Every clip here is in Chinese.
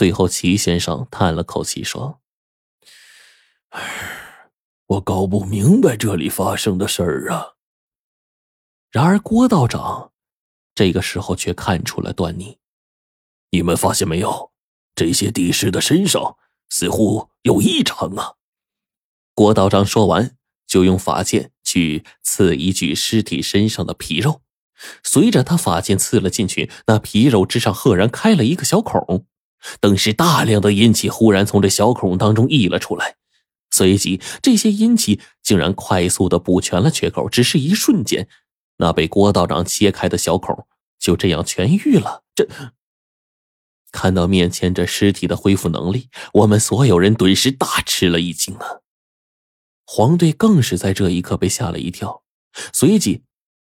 最后，齐先生叹了口气说：“唉，我搞不明白这里发生的事儿啊。”然而，郭道长这个时候却看出了端倪。你们发现没有？这些地尸的身上似乎有异常啊！郭道长说完，就用法剑去刺一具尸体身上的皮肉。随着他法剑刺了进去，那皮肉之上赫然开了一个小孔，顿时大量的阴气忽然从这小孔当中溢了出来。随即，这些阴气竟然快速的补全了缺口，只是一瞬间，那被郭道长切开的小孔就这样痊愈了。这看到面前这尸体的恢复能力，我们所有人顿时大吃了一惊啊！黄队更是在这一刻被吓了一跳，随即。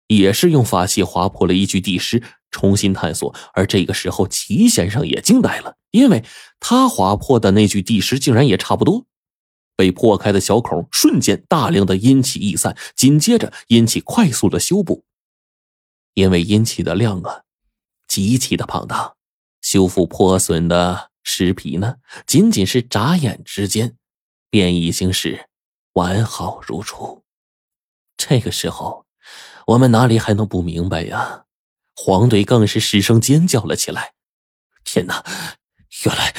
也是用法器划破了一具地尸，重新探索。而这个时候，齐先生也惊呆了，因为他划破的那具地尸竟然也差不多。被破开的小孔，瞬间大量的阴气溢散，紧接着阴气快速的修补。因为阴气的量啊，极其的庞大，修复破损的尸皮呢，仅仅是眨眼之间，便已经是完好如初。这个时候。我们哪里还能不明白呀？黄队更是失声尖叫了起来：“天哪！原来，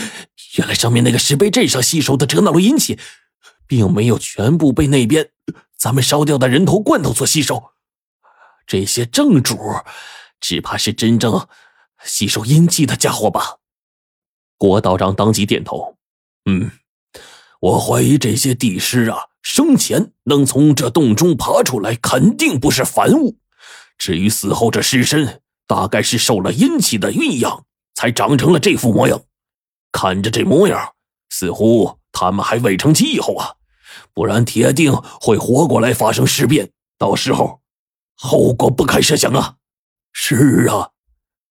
原来上面那个石碑阵上吸收的折那路阴气，并没有全部被那边咱们烧掉的人头罐头所吸收。这些正主，只怕是真正吸收阴气的家伙吧？”郭道长当即点头：“嗯，我怀疑这些帝师啊。”生前能从这洞中爬出来，肯定不是凡物。至于死后这尸身，大概是受了阴气的酝养，才长成了这副模样。看着这模样，似乎他们还未成气候啊，不然铁定会活过来发生尸变，到时候后果不堪设想啊！是啊，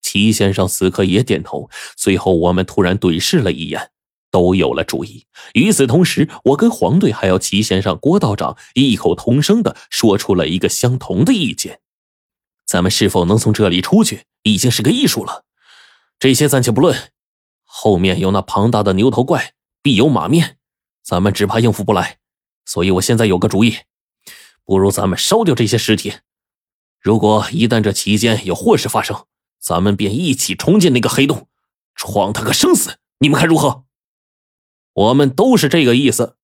齐先生此刻也点头。随后我们突然对视了一眼。都有了主意。与此同时，我跟黄队还有齐先生、郭道长异口同声的说出了一个相同的意见：咱们是否能从这里出去，已经是个艺术了。这些暂且不论，后面有那庞大的牛头怪，必有马面，咱们只怕应付不来。所以我现在有个主意，不如咱们烧掉这些尸体。如果一旦这期间有祸事发生，咱们便一起冲进那个黑洞，闯他个生死。你们看如何？我们都是这个意思。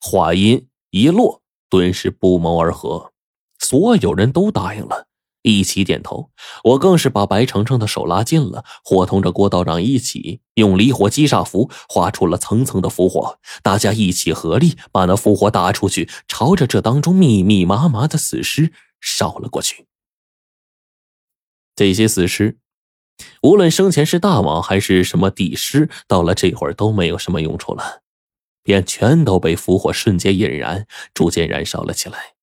话音一落，顿时不谋而合，所有人都答应了，一起点头。我更是把白程程的手拉近了，伙同着郭道长一起用离火击煞符画出了层层的符火，大家一起合力把那符火打出去，朝着这当中密密麻麻的死尸烧了过去。这些死尸。无论生前是大王还是什么地尸，到了这会儿都没有什么用处了，便全都被符火瞬间引燃，逐渐燃烧了起来。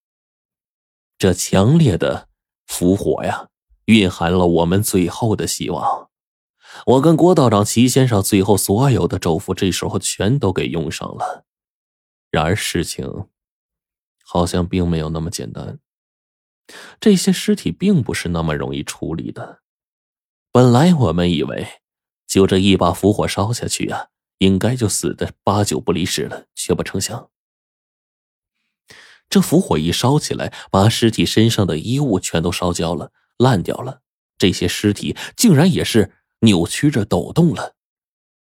这强烈的符火呀，蕴含了我们最后的希望。我跟郭道长、齐先生最后所有的咒符，这时候全都给用上了。然而事情好像并没有那么简单，这些尸体并不是那么容易处理的。本来我们以为，就这一把符火烧下去呀，应该就死的八九不离十了。却不成想，这符火一烧起来，把尸体身上的衣物全都烧焦了、烂掉了。这些尸体竟然也是扭曲着抖动了。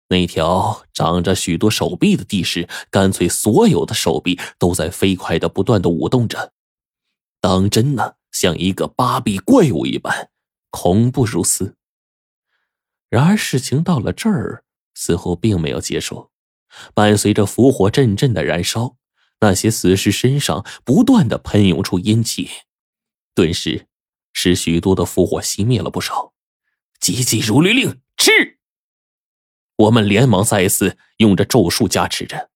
那条长着许多手臂的地势，干脆所有的手臂都在飞快的不断的舞动着，当真呢，像一个八臂怪物一般，恐怖如斯。然而事情到了这儿，似乎并没有结束。伴随着符火阵阵的燃烧，那些死尸身上不断的喷涌出阴气，顿时使许多的符火熄灭了不少。急急如律令，吃！我们连忙再一次用着咒术加持着。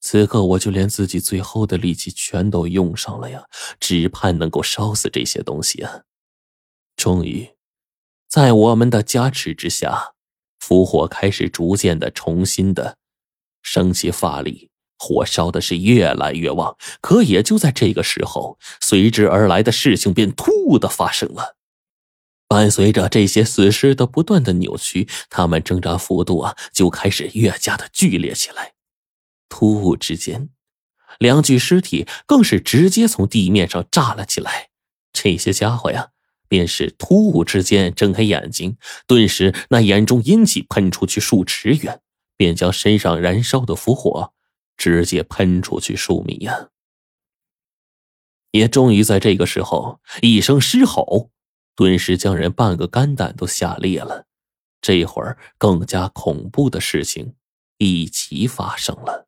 此刻我就连自己最后的力气全都用上了呀，只盼能够烧死这些东西啊！终于。在我们的加持之下，符火开始逐渐的重新的升起法力，火烧的是越来越旺。可也就在这个时候，随之而来的事情便突兀的发生了。伴随着这些死尸的不断的扭曲，他们挣扎幅度啊就开始越加的剧烈起来。突兀之间，两具尸体更是直接从地面上炸了起来。这些家伙呀，便是突兀之间睁开眼睛，顿时那眼中阴气喷出去数尺远，便将身上燃烧的符火直接喷出去数米呀。也终于在这个时候，一声狮吼，顿时将人半个肝胆都吓裂了。这会儿，更加恐怖的事情一起发生了。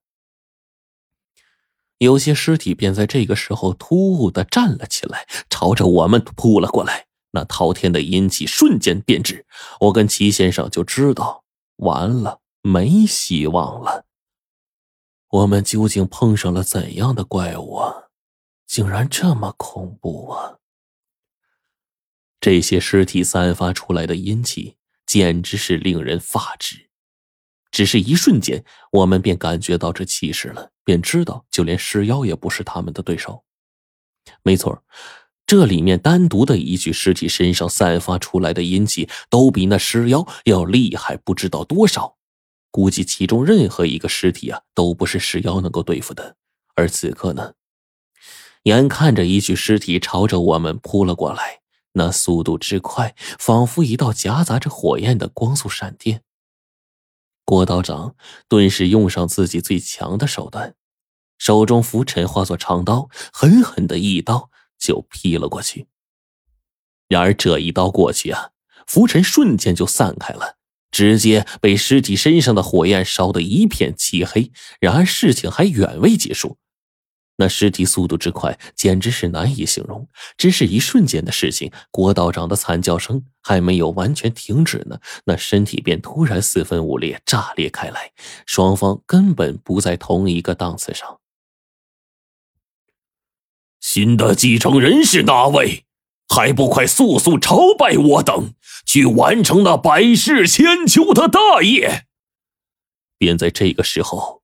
有些尸体便在这个时候突兀的站了起来，朝着我们扑了过来。那滔天的阴气瞬间变质，我跟齐先生就知道完了，没希望了。我们究竟碰上了怎样的怪物啊？竟然这么恐怖啊！这些尸体散发出来的阴气，简直是令人发指。只是一瞬间，我们便感觉到这气势了，便知道就连尸妖也不是他们的对手。没错，这里面单独的一具尸体身上散发出来的阴气，都比那尸妖要厉害不知道多少。估计其中任何一个尸体啊，都不是石妖能够对付的。而此刻呢，眼看着一具尸体朝着我们扑了过来，那速度之快，仿佛一道夹杂着火焰的光速闪电。郭道长顿时用上自己最强的手段，手中拂尘化作长刀，狠狠的一刀就劈了过去。然而这一刀过去啊，拂尘瞬间就散开了，直接被尸体身上的火焰烧得一片漆黑。然而事情还远未结束。那尸体速度之快，简直是难以形容。只是一瞬间的事情，郭道长的惨叫声还没有完全停止呢，那身体便突然四分五裂，炸裂开来。双方根本不在同一个档次上。新的继承人是哪位？还不快速速朝拜我等，去完成那百世千秋的大业！便在这个时候。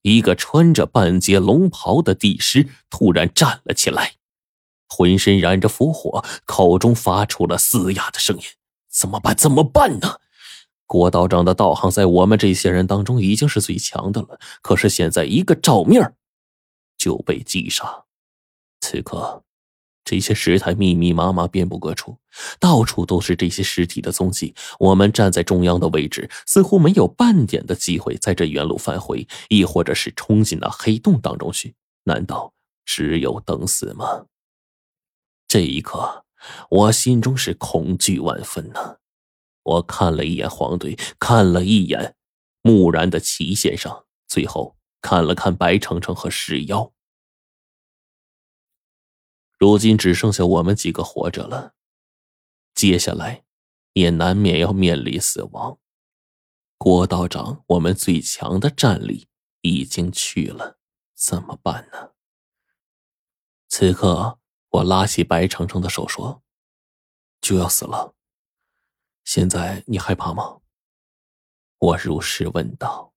一个穿着半截龙袍的帝师突然站了起来，浑身染着符火，口中发出了嘶哑的声音：“怎么办？怎么办呢？”郭道长的道行在我们这些人当中已经是最强的了，可是现在一个照面就被击杀，此刻。这些石台密密麻麻，遍布各处，到处都是这些尸体的踪迹。我们站在中央的位置，似乎没有半点的机会在这原路返回，亦或者是冲进那黑洞当中去。难道只有等死吗？这一刻，我心中是恐惧万分呐！我看了一眼黄队，看了一眼木然的齐先生，最后看了看白程程和石妖。如今只剩下我们几个活着了，接下来也难免要面临死亡。郭道长，我们最强的战力已经去了，怎么办呢？此刻，我拉起白程程的手说：“就要死了，现在你害怕吗？”我如实问道。